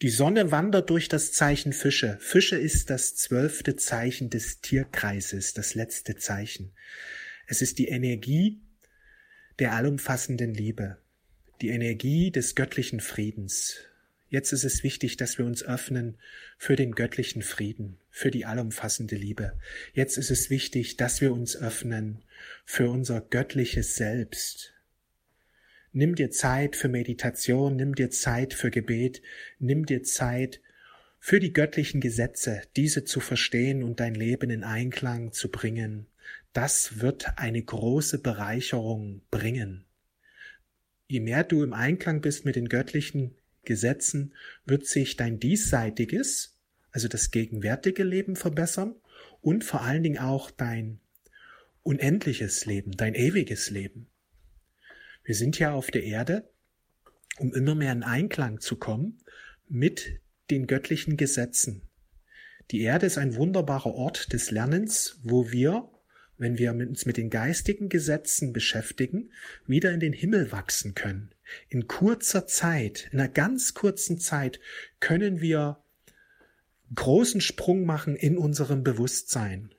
Die Sonne wandert durch das Zeichen Fische. Fische ist das zwölfte Zeichen des Tierkreises, das letzte Zeichen. Es ist die Energie der allumfassenden Liebe, die Energie des göttlichen Friedens. Jetzt ist es wichtig, dass wir uns öffnen für den göttlichen Frieden, für die allumfassende Liebe. Jetzt ist es wichtig, dass wir uns öffnen für unser göttliches Selbst, Nimm dir Zeit für Meditation, nimm dir Zeit für Gebet, nimm dir Zeit für die göttlichen Gesetze, diese zu verstehen und dein Leben in Einklang zu bringen. Das wird eine große Bereicherung bringen. Je mehr du im Einklang bist mit den göttlichen Gesetzen, wird sich dein diesseitiges, also das gegenwärtige Leben verbessern und vor allen Dingen auch dein unendliches Leben, dein ewiges Leben. Wir sind ja auf der Erde, um immer mehr in Einklang zu kommen mit den göttlichen Gesetzen. Die Erde ist ein wunderbarer Ort des Lernens, wo wir, wenn wir uns mit den geistigen Gesetzen beschäftigen, wieder in den Himmel wachsen können. In kurzer Zeit, in einer ganz kurzen Zeit können wir großen Sprung machen in unserem Bewusstsein.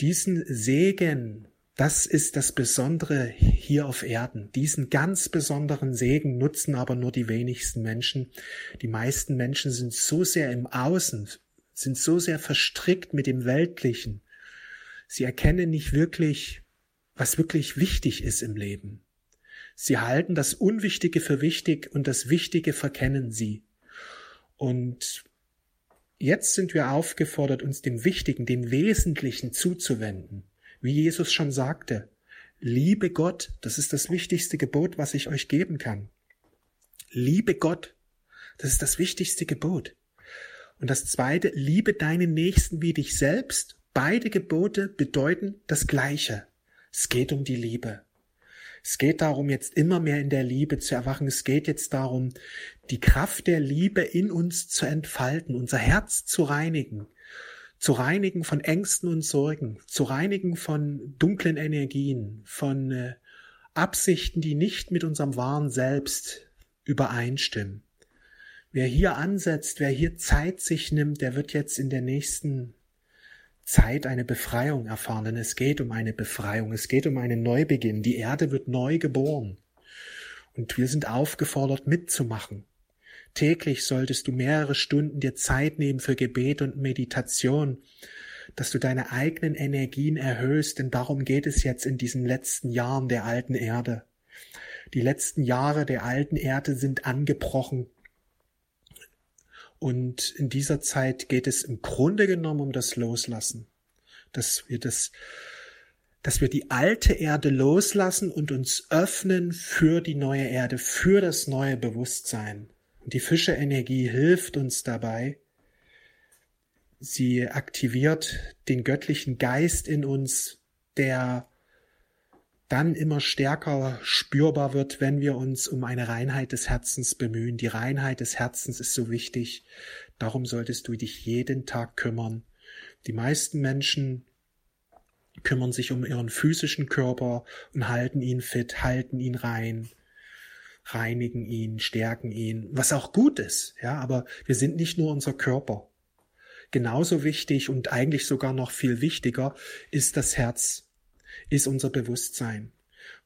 Diesen Segen das ist das Besondere hier auf Erden. Diesen ganz besonderen Segen nutzen aber nur die wenigsten Menschen. Die meisten Menschen sind so sehr im Außen, sind so sehr verstrickt mit dem Weltlichen. Sie erkennen nicht wirklich, was wirklich wichtig ist im Leben. Sie halten das Unwichtige für wichtig und das Wichtige verkennen sie. Und jetzt sind wir aufgefordert, uns dem Wichtigen, dem Wesentlichen zuzuwenden. Wie Jesus schon sagte, liebe Gott, das ist das wichtigste Gebot, was ich euch geben kann. Liebe Gott, das ist das wichtigste Gebot. Und das zweite, liebe deinen Nächsten wie dich selbst. Beide Gebote bedeuten das Gleiche. Es geht um die Liebe. Es geht darum, jetzt immer mehr in der Liebe zu erwachen. Es geht jetzt darum, die Kraft der Liebe in uns zu entfalten, unser Herz zu reinigen, zu reinigen von Ängsten und Sorgen, zu reinigen von dunklen Energien, von äh, Absichten, die nicht mit unserem wahren Selbst übereinstimmen. Wer hier ansetzt, wer hier Zeit sich nimmt, der wird jetzt in der nächsten Zeit eine Befreiung erfahren, denn es geht um eine Befreiung, es geht um einen Neubeginn. Die Erde wird neu geboren. Und wir sind aufgefordert mitzumachen. Täglich solltest du mehrere Stunden dir Zeit nehmen für Gebet und Meditation, dass du deine eigenen Energien erhöhst, denn darum geht es jetzt in diesen letzten Jahren der alten Erde. Die letzten Jahre der alten Erde sind angebrochen. Und in dieser Zeit geht es im Grunde genommen um das Loslassen, dass wir das, dass wir die alte Erde loslassen und uns öffnen für die neue Erde, für das neue Bewusstsein. Die Fische-Energie hilft uns dabei. Sie aktiviert den göttlichen Geist in uns, der dann immer stärker spürbar wird, wenn wir uns um eine Reinheit des Herzens bemühen. Die Reinheit des Herzens ist so wichtig. Darum solltest du dich jeden Tag kümmern. Die meisten Menschen kümmern sich um ihren physischen Körper und halten ihn fit, halten ihn rein reinigen ihn, stärken ihn, was auch gut ist, ja, aber wir sind nicht nur unser Körper. Genauso wichtig und eigentlich sogar noch viel wichtiger ist das Herz, ist unser Bewusstsein.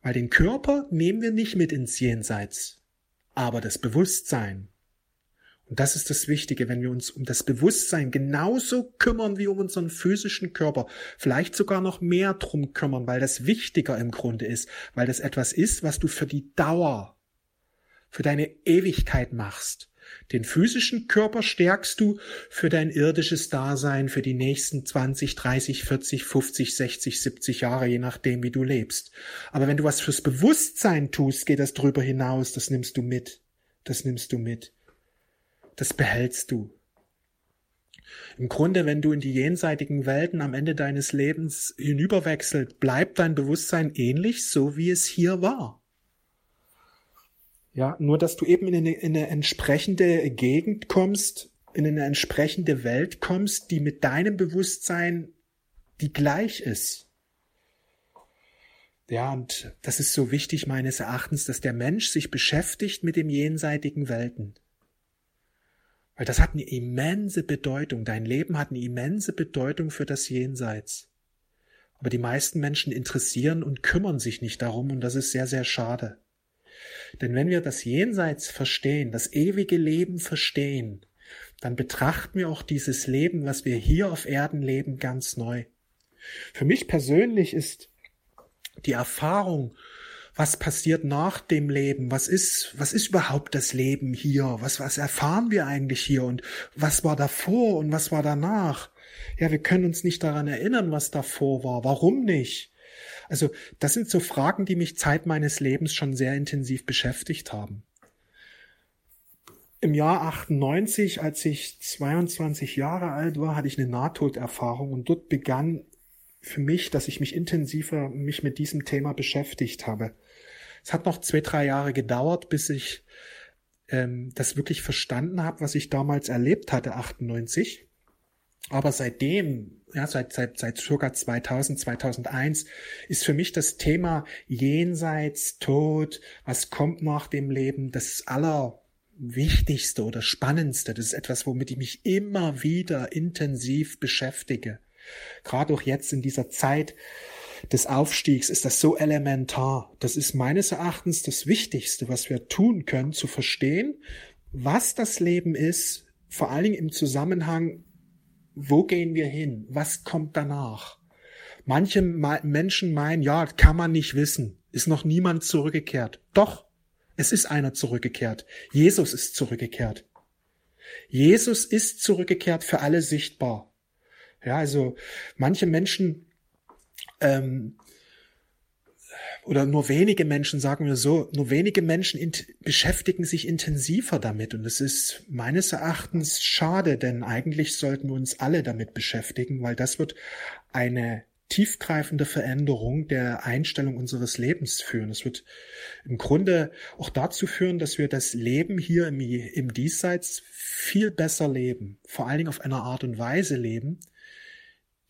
Weil den Körper nehmen wir nicht mit ins Jenseits, aber das Bewusstsein. Und das ist das Wichtige, wenn wir uns um das Bewusstsein genauso kümmern wie um unseren physischen Körper, vielleicht sogar noch mehr drum kümmern, weil das wichtiger im Grunde ist, weil das etwas ist, was du für die Dauer für deine Ewigkeit machst. Den physischen Körper stärkst du für dein irdisches Dasein für die nächsten 20, 30, 40, 50, 60, 70 Jahre, je nachdem, wie du lebst. Aber wenn du was fürs Bewusstsein tust, geht das drüber hinaus, das nimmst du mit. Das nimmst du mit. Das behältst du. Im Grunde, wenn du in die jenseitigen Welten am Ende deines Lebens hinüberwechselt, bleibt dein Bewusstsein ähnlich, so wie es hier war. Ja, nur dass du eben in eine, in eine entsprechende Gegend kommst, in eine entsprechende Welt kommst, die mit deinem Bewusstsein die gleich ist. Ja, und das ist so wichtig meines Erachtens, dass der Mensch sich beschäftigt mit dem jenseitigen Welten. Weil das hat eine immense Bedeutung. Dein Leben hat eine immense Bedeutung für das Jenseits. Aber die meisten Menschen interessieren und kümmern sich nicht darum und das ist sehr, sehr schade. Denn wenn wir das Jenseits verstehen, das ewige Leben verstehen, dann betrachten wir auch dieses Leben, was wir hier auf Erden leben, ganz neu. Für mich persönlich ist die Erfahrung, was passiert nach dem Leben, was ist, was ist überhaupt das Leben hier, was, was erfahren wir eigentlich hier und was war davor und was war danach. Ja, wir können uns nicht daran erinnern, was davor war. Warum nicht? Also, das sind so Fragen, die mich Zeit meines Lebens schon sehr intensiv beschäftigt haben. Im Jahr 98, als ich 22 Jahre alt war, hatte ich eine Nahtoderfahrung und dort begann für mich, dass ich mich intensiver mich mit diesem Thema beschäftigt habe. Es hat noch zwei, drei Jahre gedauert, bis ich ähm, das wirklich verstanden habe, was ich damals erlebt hatte, 98. Aber seitdem, ja, seit, seit, seit circa 2000, 2001 ist für mich das Thema Jenseits, Tod, was kommt nach dem Leben, das Allerwichtigste oder Spannendste. Das ist etwas, womit ich mich immer wieder intensiv beschäftige. Gerade auch jetzt in dieser Zeit des Aufstiegs ist das so elementar. Das ist meines Erachtens das Wichtigste, was wir tun können, zu verstehen, was das Leben ist, vor allen Dingen im Zusammenhang, wo gehen wir hin? Was kommt danach? Manche Menschen meinen, ja, kann man nicht wissen. Ist noch niemand zurückgekehrt. Doch, es ist einer zurückgekehrt. Jesus ist zurückgekehrt. Jesus ist zurückgekehrt für alle sichtbar. Ja, also manche Menschen ähm, oder nur wenige Menschen, sagen wir so, nur wenige Menschen beschäftigen sich intensiver damit. Und es ist meines Erachtens schade, denn eigentlich sollten wir uns alle damit beschäftigen, weil das wird eine tiefgreifende Veränderung der Einstellung unseres Lebens führen. Es wird im Grunde auch dazu führen, dass wir das Leben hier im, im Diesseits viel besser leben, vor allen Dingen auf einer Art und Weise leben,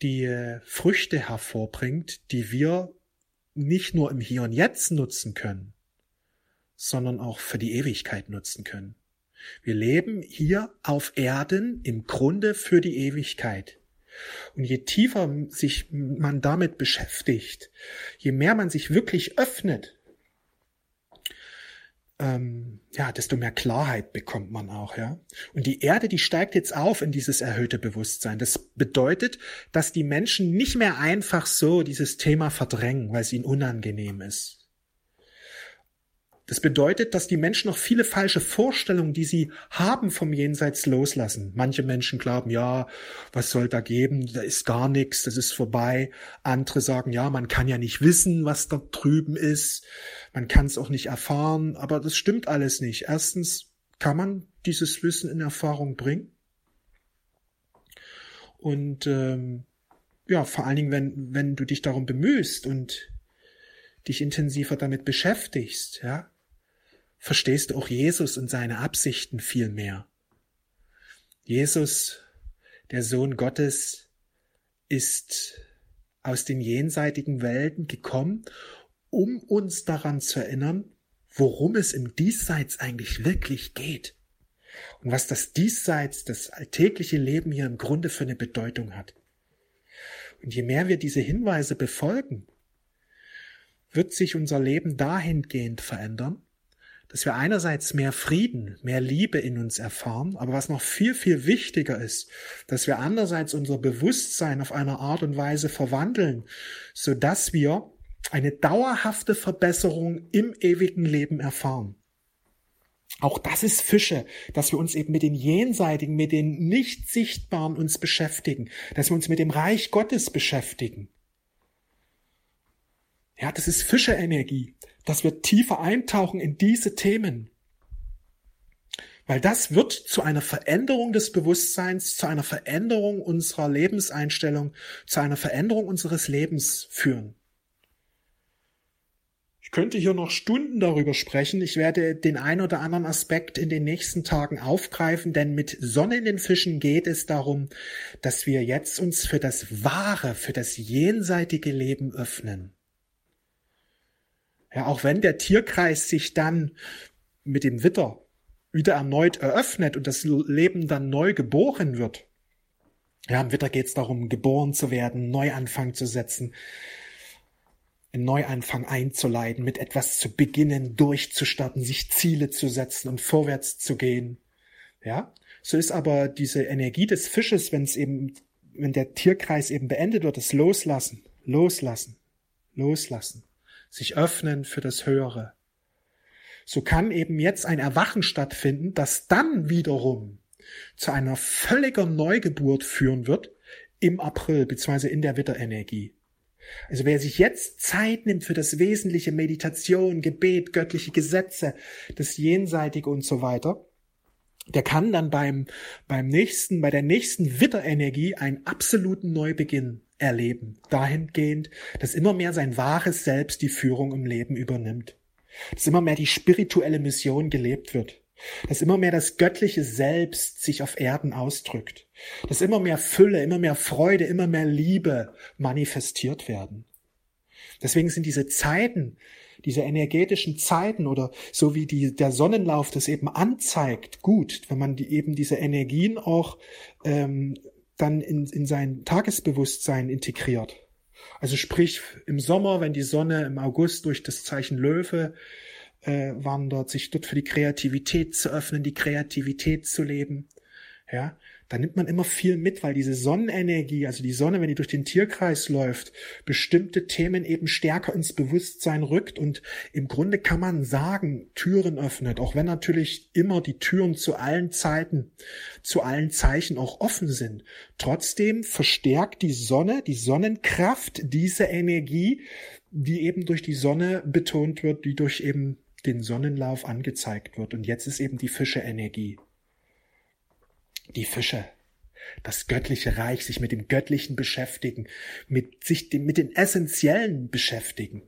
die äh, Früchte hervorbringt, die wir nicht nur im Hier und Jetzt nutzen können, sondern auch für die Ewigkeit nutzen können. Wir leben hier auf Erden im Grunde für die Ewigkeit. Und je tiefer sich man damit beschäftigt, je mehr man sich wirklich öffnet ähm, ja, desto mehr Klarheit bekommt man auch, ja. Und die Erde, die steigt jetzt auf in dieses erhöhte Bewusstsein. Das bedeutet, dass die Menschen nicht mehr einfach so dieses Thema verdrängen, weil es ihnen unangenehm ist. Das bedeutet, dass die Menschen noch viele falsche Vorstellungen, die sie haben vom Jenseits loslassen. Manche Menschen glauben, ja, was soll da geben? Da ist gar nichts, das ist vorbei. Andere sagen, ja, man kann ja nicht wissen, was da drüben ist. Man kann es auch nicht erfahren, aber das stimmt alles nicht. Erstens kann man dieses Wissen in Erfahrung bringen. Und ähm, ja, vor allen Dingen, wenn, wenn du dich darum bemühst und dich intensiver damit beschäftigst, ja, verstehst du auch Jesus und seine Absichten viel mehr. Jesus, der Sohn Gottes, ist aus den jenseitigen Welten gekommen, um uns daran zu erinnern, worum es im Diesseits eigentlich wirklich geht und was das Diesseits, das alltägliche Leben hier im Grunde für eine Bedeutung hat. Und je mehr wir diese Hinweise befolgen, wird sich unser Leben dahingehend verändern, dass wir einerseits mehr Frieden, mehr Liebe in uns erfahren, aber was noch viel, viel wichtiger ist, dass wir andererseits unser Bewusstsein auf eine Art und Weise verwandeln, so dass wir eine dauerhafte Verbesserung im ewigen Leben erfahren. Auch das ist Fische, dass wir uns eben mit den Jenseitigen, mit den nicht Sichtbaren uns beschäftigen, dass wir uns mit dem Reich Gottes beschäftigen. Ja, das ist Fischeenergie dass wir tiefer eintauchen in diese Themen. Weil das wird zu einer Veränderung des Bewusstseins, zu einer Veränderung unserer Lebenseinstellung, zu einer Veränderung unseres Lebens führen. Ich könnte hier noch Stunden darüber sprechen. Ich werde den ein oder anderen Aspekt in den nächsten Tagen aufgreifen, denn mit Sonne in den Fischen geht es darum, dass wir jetzt uns für das wahre, für das jenseitige Leben öffnen. Ja, auch wenn der Tierkreis sich dann mit dem Witter wieder erneut eröffnet und das Leben dann neu geboren wird. Ja, im Witter geht es darum, geboren zu werden, Neuanfang zu setzen, einen Neuanfang einzuleiten, mit etwas zu beginnen, durchzustarten, sich Ziele zu setzen und vorwärts zu gehen. Ja, so ist aber diese Energie des Fisches, wenn es eben, wenn der Tierkreis eben beendet wird, das Loslassen, Loslassen, Loslassen, sich öffnen für das Höhere. So kann eben jetzt ein Erwachen stattfinden, das dann wiederum zu einer völliger Neugeburt führen wird im April beziehungsweise in der Witterenergie. Also wer sich jetzt Zeit nimmt für das wesentliche Meditation, Gebet, göttliche Gesetze, das Jenseitige und so weiter, der kann dann beim, beim nächsten, bei der nächsten Witterenergie einen absoluten Neubeginn erleben. Dahingehend, dass immer mehr sein wahres Selbst die Führung im Leben übernimmt. Dass immer mehr die spirituelle Mission gelebt wird dass immer mehr das göttliche Selbst sich auf Erden ausdrückt, dass immer mehr Fülle, immer mehr Freude, immer mehr Liebe manifestiert werden. Deswegen sind diese Zeiten, diese energetischen Zeiten oder so wie die, der Sonnenlauf das eben anzeigt, gut, wenn man die, eben diese Energien auch ähm, dann in, in sein Tagesbewusstsein integriert. Also sprich im Sommer, wenn die Sonne im August durch das Zeichen Löwe äh, wandert, sich dort für die Kreativität zu öffnen, die Kreativität zu leben. Ja, da nimmt man immer viel mit, weil diese Sonnenenergie, also die Sonne, wenn die durch den Tierkreis läuft, bestimmte Themen eben stärker ins Bewusstsein rückt und im Grunde kann man sagen, Türen öffnet, auch wenn natürlich immer die Türen zu allen Zeiten, zu allen Zeichen auch offen sind. Trotzdem verstärkt die Sonne, die Sonnenkraft diese Energie, die eben durch die Sonne betont wird, die durch eben den Sonnenlauf angezeigt wird. Und jetzt ist eben die Fische-Energie. Die Fische. Das göttliche Reich, sich mit dem Göttlichen beschäftigen, mit sich mit den Essentiellen beschäftigen.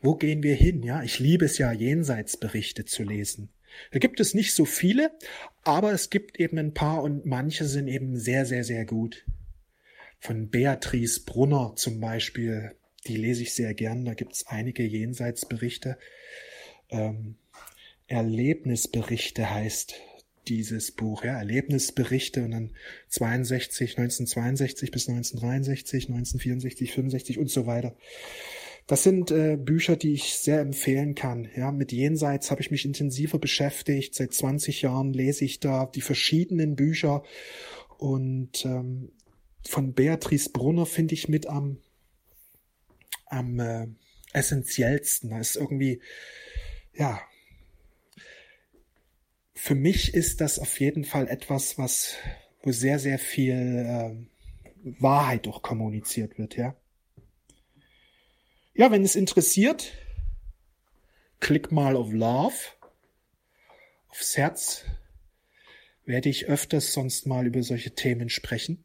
Wo gehen wir hin? Ja, ich liebe es ja, Jenseitsberichte zu lesen. Da gibt es nicht so viele, aber es gibt eben ein paar und manche sind eben sehr, sehr, sehr gut. Von Beatrice Brunner zum Beispiel, die lese ich sehr gern. Da gibt es einige Jenseitsberichte. Ähm, Erlebnisberichte heißt dieses Buch, ja, Erlebnisberichte und dann 62, 1962 bis 1963, 1964, 65 und so weiter. Das sind äh, Bücher, die ich sehr empfehlen kann. Ja, mit Jenseits habe ich mich intensiver beschäftigt. Seit 20 Jahren lese ich da die verschiedenen Bücher und ähm, von Beatrice Brunner finde ich mit am am äh, essentiellsten. Da ist irgendwie, ja, für mich ist das auf jeden Fall etwas, was, wo sehr, sehr viel äh, Wahrheit auch kommuniziert wird, ja. Ja, wenn es interessiert, klick mal auf Love, aufs Herz, werde ich öfters sonst mal über solche Themen sprechen.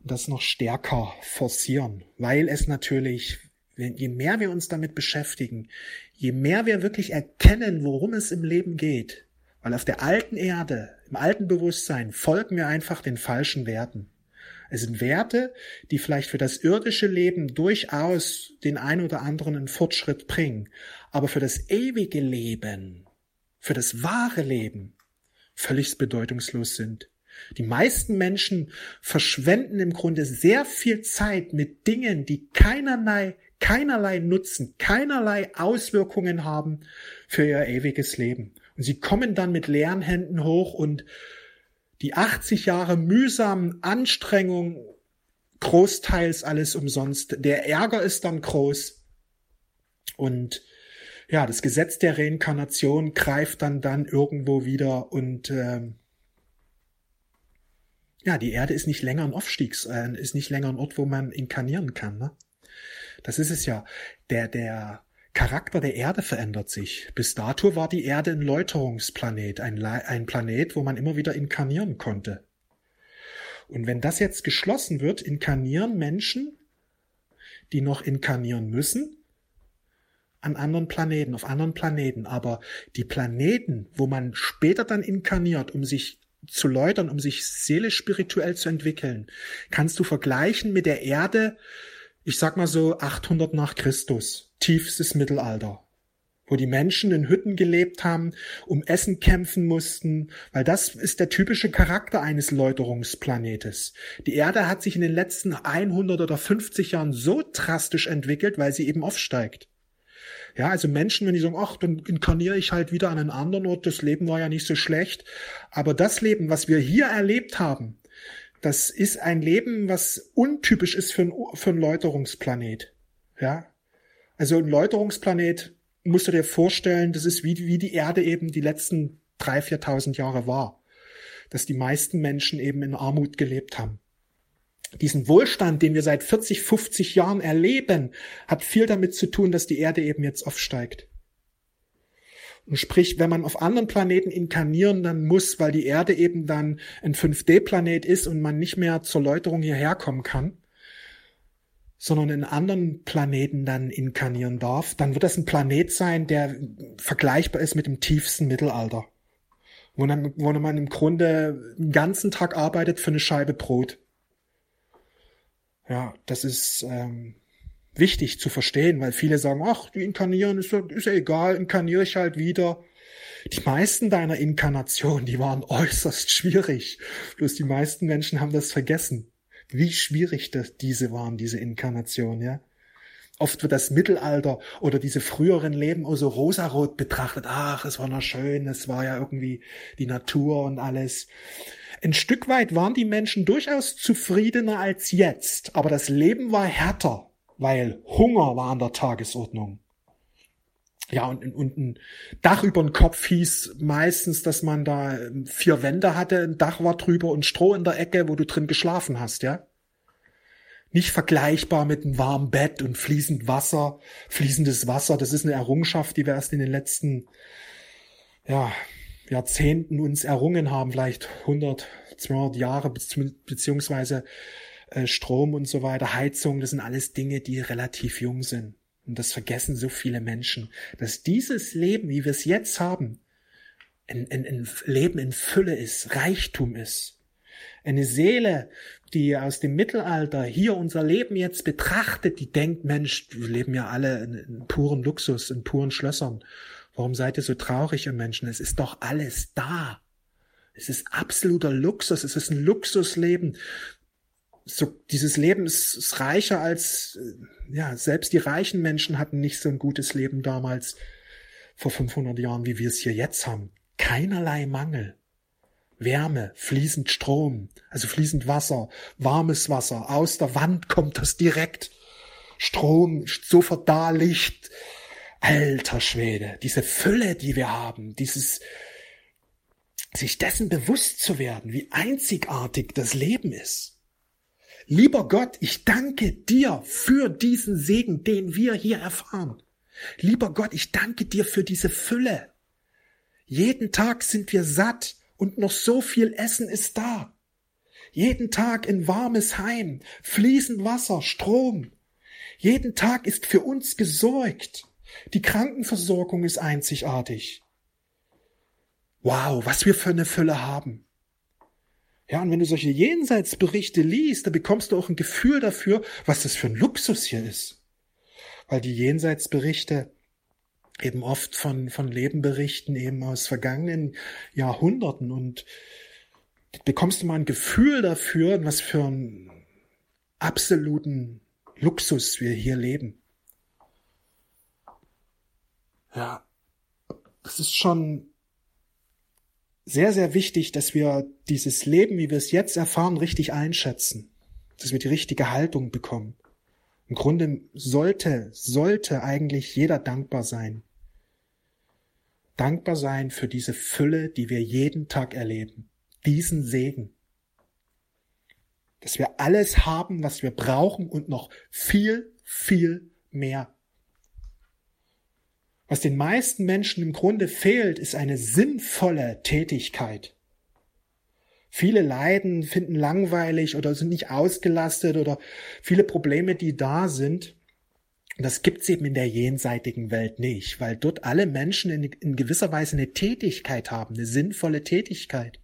Das noch stärker forcieren, weil es natürlich, je mehr wir uns damit beschäftigen, je mehr wir wirklich erkennen, worum es im Leben geht, weil auf der alten Erde, im alten Bewusstsein folgen wir einfach den falschen Werten. Es sind Werte, die vielleicht für das irdische Leben durchaus den ein oder anderen einen Fortschritt bringen, aber für das ewige Leben, für das wahre Leben völlig bedeutungslos sind. Die meisten Menschen verschwenden im Grunde sehr viel Zeit mit Dingen, die keinerlei, keinerlei Nutzen, keinerlei Auswirkungen haben für ihr ewiges Leben. Und sie kommen dann mit leeren Händen hoch und die 80 Jahre mühsamen Anstrengung großteils alles umsonst. Der Ärger ist dann groß und ja, das Gesetz der Reinkarnation greift dann dann irgendwo wieder und äh, ja, die Erde ist nicht länger ein Aufstiegs, äh, ist nicht länger ein Ort, wo man inkarnieren kann. Ne? Das ist es ja. Der, der Charakter der Erde verändert sich. Bis dato war die Erde ein Läuterungsplanet, ein, ein Planet, wo man immer wieder inkarnieren konnte. Und wenn das jetzt geschlossen wird, inkarnieren Menschen, die noch inkarnieren müssen, an anderen Planeten, auf anderen Planeten. Aber die Planeten, wo man später dann inkarniert, um sich zu läutern, um sich seelisch spirituell zu entwickeln, kannst du vergleichen mit der Erde, ich sag mal so 800 nach Christus, tiefstes Mittelalter. wo die Menschen in Hütten gelebt haben, um Essen kämpfen mussten, weil das ist der typische Charakter eines Läuterungsplanetes. Die Erde hat sich in den letzten 100 oder 50 Jahren so drastisch entwickelt, weil sie eben aufsteigt. Ja, also Menschen, wenn die sagen, ach, dann inkarniere ich halt wieder an einen anderen Ort, das Leben war ja nicht so schlecht. Aber das Leben, was wir hier erlebt haben, das ist ein Leben, was untypisch ist für ein, für ein Läuterungsplanet. Ja. Also ein Läuterungsplanet musst du dir vorstellen, das ist wie, wie die Erde eben die letzten drei, viertausend Jahre war. Dass die meisten Menschen eben in Armut gelebt haben. Diesen Wohlstand, den wir seit 40, 50 Jahren erleben, hat viel damit zu tun, dass die Erde eben jetzt aufsteigt. Und sprich, wenn man auf anderen Planeten inkarnieren dann muss, weil die Erde eben dann ein 5D-Planet ist und man nicht mehr zur Läuterung hierher kommen kann, sondern in anderen Planeten dann inkarnieren darf, dann wird das ein Planet sein, der vergleichbar ist mit dem tiefsten Mittelalter. Wo, dann, wo man im Grunde den ganzen Tag arbeitet für eine Scheibe Brot. Ja, das ist ähm, wichtig zu verstehen, weil viele sagen, ach, die inkarnieren ist, ist ja egal, inkarniere ich halt wieder. Die meisten deiner Inkarnationen, die waren äußerst schwierig. Bloß die meisten Menschen haben das vergessen wie schwierig das, diese waren, diese Inkarnation, ja. Oft wird das Mittelalter oder diese früheren Leben auch so rosarot betrachtet. Ach, es war noch schön, es war ja irgendwie die Natur und alles. Ein Stück weit waren die Menschen durchaus zufriedener als jetzt, aber das Leben war härter, weil Hunger war an der Tagesordnung. Ja, und, und ein Dach über den Kopf hieß meistens, dass man da ähm, vier Wände hatte, ein Dach war drüber und Stroh in der Ecke, wo du drin geschlafen hast, ja. Nicht vergleichbar mit einem warmen Bett und fließend Wasser, fließendes Wasser. Das ist eine Errungenschaft, die wir erst in den letzten, ja, Jahrzehnten uns errungen haben, vielleicht 100, 200 Jahre, beziehungsweise äh, Strom und so weiter, Heizung, das sind alles Dinge, die relativ jung sind. Und das vergessen so viele Menschen, dass dieses Leben, wie wir es jetzt haben, ein, ein, ein Leben in Fülle ist, Reichtum ist. Eine Seele, die aus dem Mittelalter hier unser Leben jetzt betrachtet, die denkt, Mensch, wir leben ja alle in, in puren Luxus, in puren Schlössern. Warum seid ihr so traurig, ihr Menschen? Es ist doch alles da. Es ist absoluter Luxus. Es ist ein Luxusleben so dieses Leben ist, ist reicher als äh, ja selbst die reichen Menschen hatten nicht so ein gutes Leben damals vor 500 Jahren, wie wir es hier jetzt haben. Keinerlei Mangel. Wärme, fließend Strom, also fließend Wasser, warmes Wasser, aus der Wand kommt das direkt. Strom, sofort da, Licht. Alter Schwede, diese Fülle, die wir haben, dieses, sich dessen bewusst zu werden, wie einzigartig das Leben ist. Lieber Gott, ich danke dir für diesen Segen, den wir hier erfahren. Lieber Gott, ich danke dir für diese Fülle. Jeden Tag sind wir satt und noch so viel Essen ist da. Jeden Tag ein warmes Heim, fließend Wasser, Strom. Jeden Tag ist für uns gesorgt. Die Krankenversorgung ist einzigartig. Wow, was wir für eine Fülle haben. Ja, und wenn du solche Jenseitsberichte liest, dann bekommst du auch ein Gefühl dafür, was das für ein Luxus hier ist. Weil die Jenseitsberichte eben oft von, von Leben berichten, eben aus vergangenen Jahrhunderten und bekommst du mal ein Gefühl dafür, was für einen absoluten Luxus wir hier leben. Ja, das ist schon sehr, sehr wichtig, dass wir dieses Leben, wie wir es jetzt erfahren, richtig einschätzen. Dass wir die richtige Haltung bekommen. Im Grunde sollte, sollte eigentlich jeder dankbar sein. Dankbar sein für diese Fülle, die wir jeden Tag erleben. Diesen Segen. Dass wir alles haben, was wir brauchen und noch viel, viel mehr was den meisten Menschen im Grunde fehlt, ist eine sinnvolle Tätigkeit. Viele leiden, finden langweilig oder sind nicht ausgelastet oder viele Probleme, die da sind. Das gibt's eben in der jenseitigen Welt nicht, weil dort alle Menschen in, in gewisser Weise eine Tätigkeit haben, eine sinnvolle Tätigkeit.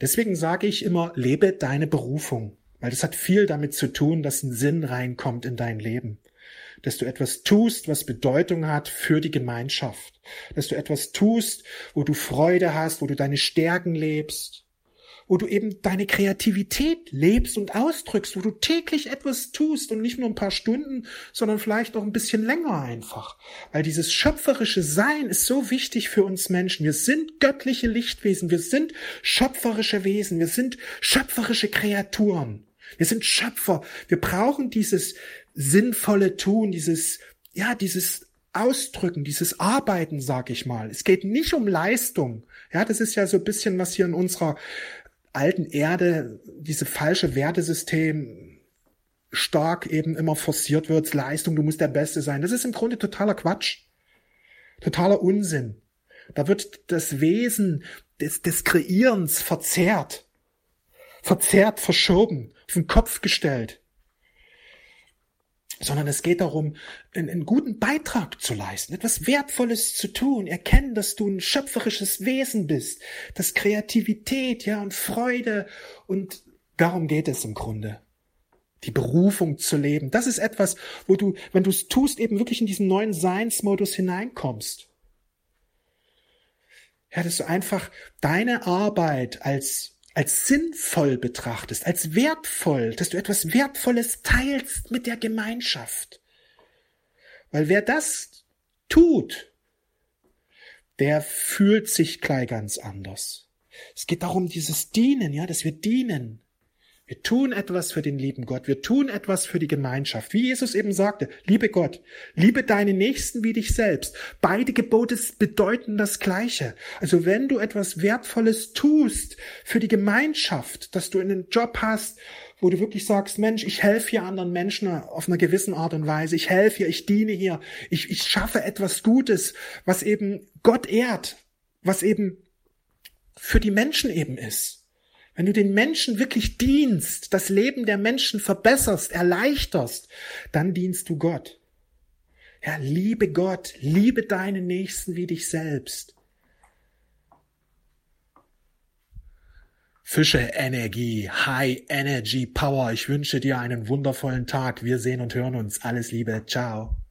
Deswegen sage ich immer, lebe deine Berufung, weil das hat viel damit zu tun, dass ein Sinn reinkommt in dein Leben dass du etwas tust, was Bedeutung hat für die Gemeinschaft, dass du etwas tust, wo du Freude hast, wo du deine Stärken lebst, wo du eben deine Kreativität lebst und ausdrückst, wo du täglich etwas tust und nicht nur ein paar Stunden, sondern vielleicht auch ein bisschen länger einfach. Weil dieses schöpferische Sein ist so wichtig für uns Menschen. Wir sind göttliche Lichtwesen, wir sind schöpferische Wesen, wir sind schöpferische Kreaturen. Wir sind Schöpfer. Wir brauchen dieses sinnvolle Tun, dieses, ja, dieses Ausdrücken, dieses Arbeiten, sag ich mal. Es geht nicht um Leistung. Ja, das ist ja so ein bisschen, was hier in unserer alten Erde, diese falsche Wertesystem stark eben immer forciert wird. Leistung, du musst der Beste sein. Das ist im Grunde totaler Quatsch. Totaler Unsinn. Da wird das Wesen des, des Kreierens verzerrt. Verzerrt, verschoben, auf den Kopf gestellt sondern es geht darum, einen, einen, guten Beitrag zu leisten, etwas Wertvolles zu tun, erkennen, dass du ein schöpferisches Wesen bist, dass Kreativität, ja, und Freude und darum geht es im Grunde. Die Berufung zu leben. Das ist etwas, wo du, wenn du es tust, eben wirklich in diesen neuen Seinsmodus hineinkommst. Ja, dass du einfach deine Arbeit als als sinnvoll betrachtest, als wertvoll, dass du etwas Wertvolles teilst mit der Gemeinschaft. Weil wer das tut, der fühlt sich gleich ganz anders. Es geht darum, dieses Dienen, ja, dass wir dienen. Wir tun etwas für den lieben Gott. Wir tun etwas für die Gemeinschaft. Wie Jesus eben sagte, liebe Gott, liebe deine Nächsten wie dich selbst. Beide Gebote bedeuten das Gleiche. Also wenn du etwas Wertvolles tust für die Gemeinschaft, dass du einen Job hast, wo du wirklich sagst, Mensch, ich helfe hier anderen Menschen auf einer gewissen Art und Weise. Ich helfe hier, ich diene hier. Ich, ich schaffe etwas Gutes, was eben Gott ehrt, was eben für die Menschen eben ist. Wenn du den Menschen wirklich dienst, das Leben der Menschen verbesserst, erleichterst, dann dienst du Gott. Ja, liebe Gott, liebe deinen Nächsten wie dich selbst. Fische Energie, High Energy Power. Ich wünsche dir einen wundervollen Tag. Wir sehen und hören uns. Alles Liebe. Ciao.